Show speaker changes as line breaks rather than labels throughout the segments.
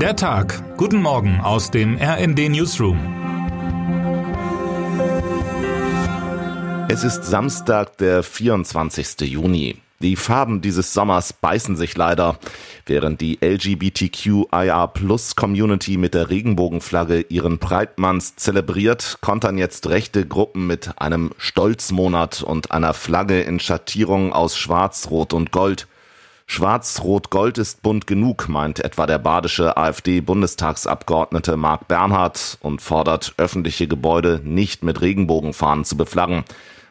Der Tag. Guten Morgen aus dem RND Newsroom.
Es ist Samstag, der 24. Juni. Die Farben dieses Sommers beißen sich leider. Während die LGBTQIA-Plus-Community mit der Regenbogenflagge ihren Breitmanns zelebriert, kontern jetzt rechte Gruppen mit einem Stolzmonat und einer Flagge in Schattierung aus Schwarz, Rot und Gold. Schwarz-Rot-Gold ist bunt genug, meint etwa der badische AfD-Bundestagsabgeordnete Marc Bernhard und fordert, öffentliche Gebäude nicht mit Regenbogenfahnen zu beflaggen.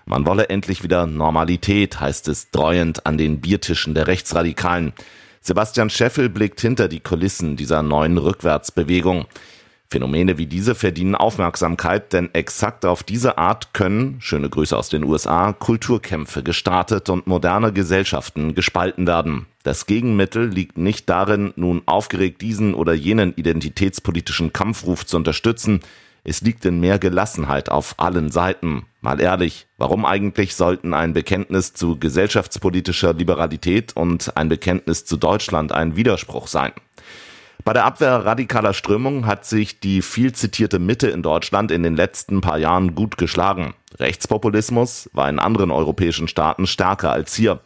Man wolle endlich wieder Normalität, heißt es dreuend an den Biertischen der Rechtsradikalen. Sebastian Scheffel blickt hinter die Kulissen dieser neuen Rückwärtsbewegung. Phänomene wie diese verdienen Aufmerksamkeit, denn exakt auf diese Art können, schöne Grüße aus den USA, Kulturkämpfe gestartet und moderne Gesellschaften gespalten werden. Das Gegenmittel liegt nicht darin, nun aufgeregt diesen oder jenen identitätspolitischen Kampfruf zu unterstützen, es liegt in mehr Gelassenheit auf allen Seiten. Mal ehrlich, warum eigentlich sollten ein Bekenntnis zu gesellschaftspolitischer Liberalität und ein Bekenntnis zu Deutschland ein Widerspruch sein? Bei der Abwehr radikaler Strömungen hat sich die viel zitierte Mitte in Deutschland in den letzten paar Jahren gut geschlagen. Rechtspopulismus war in anderen europäischen Staaten stärker als hier.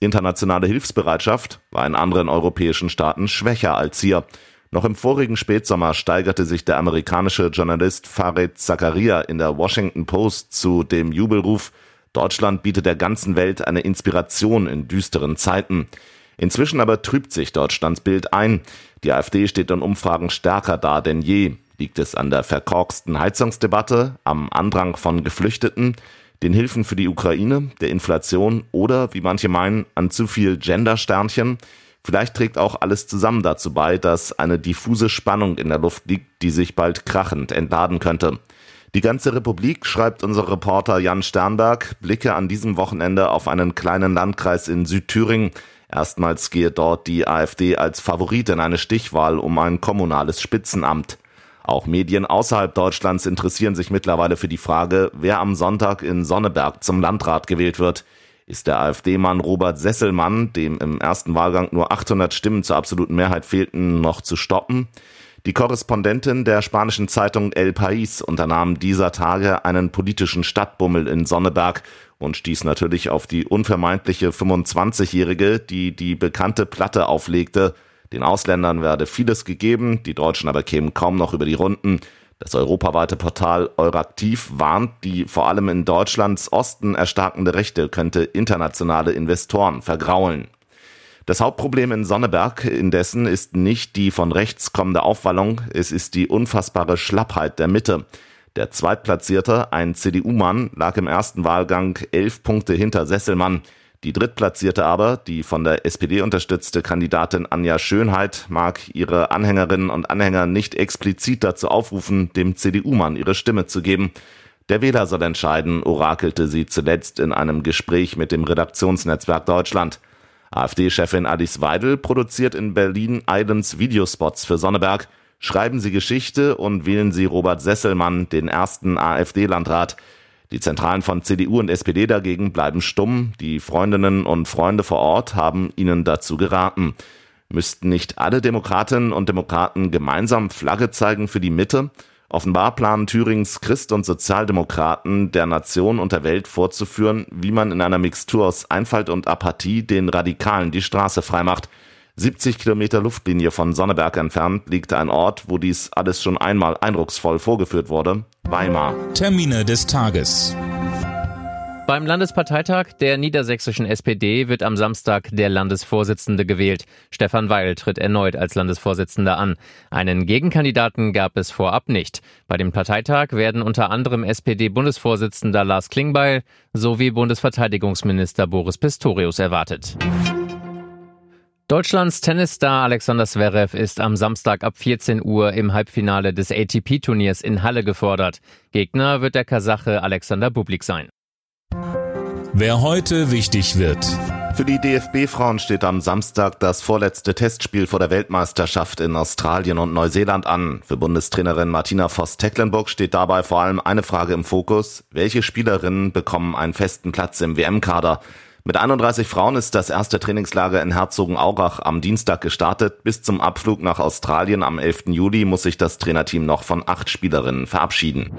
Internationale Hilfsbereitschaft war in anderen europäischen Staaten schwächer als hier. Noch im vorigen Spätsommer steigerte sich der amerikanische Journalist Farid Zakaria in der Washington Post zu dem Jubelruf Deutschland bietet der ganzen Welt eine Inspiration in düsteren Zeiten. Inzwischen aber trübt sich Deutschlands Bild ein. Die AfD steht in Umfragen stärker da denn je. Liegt es an der verkorksten Heizungsdebatte, am Andrang von Geflüchteten, den Hilfen für die Ukraine, der Inflation oder, wie manche meinen, an zu viel Gendersternchen? Vielleicht trägt auch alles zusammen dazu bei, dass eine diffuse Spannung in der Luft liegt, die sich bald krachend entladen könnte. Die ganze Republik, schreibt unser Reporter Jan Sternberg, blicke an diesem Wochenende auf einen kleinen Landkreis in Südthüringen, Erstmals gehe dort die AfD als Favorit in eine Stichwahl um ein kommunales Spitzenamt. Auch Medien außerhalb Deutschlands interessieren sich mittlerweile für die Frage, wer am Sonntag in Sonneberg zum Landrat gewählt wird. Ist der AfD-Mann Robert Sesselmann, dem im ersten Wahlgang nur 800 Stimmen zur absoluten Mehrheit fehlten, noch zu stoppen? Die Korrespondentin der spanischen Zeitung El País unternahm dieser Tage einen politischen Stadtbummel in Sonneberg und stieß natürlich auf die unvermeintliche 25-Jährige, die die bekannte Platte auflegte. Den Ausländern werde vieles gegeben, die Deutschen aber kämen kaum noch über die Runden. Das europaweite Portal Euraktiv warnt, die vor allem in Deutschlands Osten erstarkende Rechte könnte internationale Investoren vergraulen. Das Hauptproblem in Sonneberg indessen ist nicht die von rechts kommende Aufwallung, es ist die unfassbare Schlappheit der Mitte. Der Zweitplatzierte, ein CDU-Mann, lag im ersten Wahlgang elf Punkte hinter Sesselmann. Die Drittplatzierte aber, die von der SPD unterstützte Kandidatin Anja Schönheit, mag ihre Anhängerinnen und Anhänger nicht explizit dazu aufrufen, dem CDU-Mann ihre Stimme zu geben. Der Wähler soll entscheiden, orakelte sie zuletzt in einem Gespräch mit dem Redaktionsnetzwerk Deutschland. AfD-Chefin Alice Weidel produziert in Berlin Islands Videospots für Sonneberg – Schreiben Sie Geschichte und wählen Sie Robert Sesselmann, den ersten AfD-Landrat. Die Zentralen von CDU und SPD dagegen bleiben stumm. Die Freundinnen und Freunde vor Ort haben ihnen dazu geraten. Müssten nicht alle Demokratinnen und Demokraten gemeinsam Flagge zeigen für die Mitte? Offenbar planen Thürings Christ- und Sozialdemokraten der Nation und der Welt vorzuführen, wie man in einer Mixtur aus Einfalt und Apathie den Radikalen die Straße freimacht. 70 Kilometer Luftlinie von Sonneberg entfernt liegt ein Ort, wo dies alles schon einmal eindrucksvoll vorgeführt wurde, Weimar.
Termine des Tages.
Beim Landesparteitag der niedersächsischen SPD wird am Samstag der Landesvorsitzende gewählt. Stefan Weil tritt erneut als Landesvorsitzender an. Einen Gegenkandidaten gab es vorab nicht. Bei dem Parteitag werden unter anderem SPD-Bundesvorsitzender Lars Klingbeil sowie Bundesverteidigungsminister Boris Pistorius erwartet. Deutschlands Tennisstar Alexander Zverev ist am Samstag ab 14 Uhr im Halbfinale des ATP-Turniers in Halle gefordert. Gegner wird der Kasache Alexander Bublik sein.
Wer heute wichtig wird.
Für die DFB-Frauen steht am Samstag das vorletzte Testspiel vor der Weltmeisterschaft in Australien und Neuseeland an. Für Bundestrainerin Martina Voss-Tecklenburg steht dabei vor allem eine Frage im Fokus. Welche Spielerinnen bekommen einen festen Platz im WM-Kader? Mit 31 Frauen ist das erste Trainingslager in Herzogenaurach am Dienstag gestartet. Bis zum Abflug nach Australien am 11. Juli muss sich das Trainerteam noch von acht Spielerinnen verabschieden.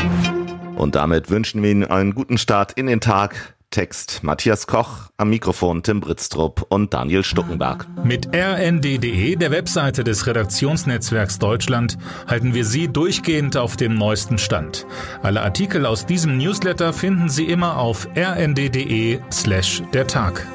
Und damit wünschen wir Ihnen einen guten Start in den Tag. Text Matthias Koch, am Mikrofon Tim Britztrup und Daniel Stuckenberg.
Mit rnd.de, der Webseite des Redaktionsnetzwerks Deutschland, halten wir Sie durchgehend auf dem neuesten Stand. Alle Artikel aus diesem Newsletter finden Sie immer auf rnd.de slash der Tag.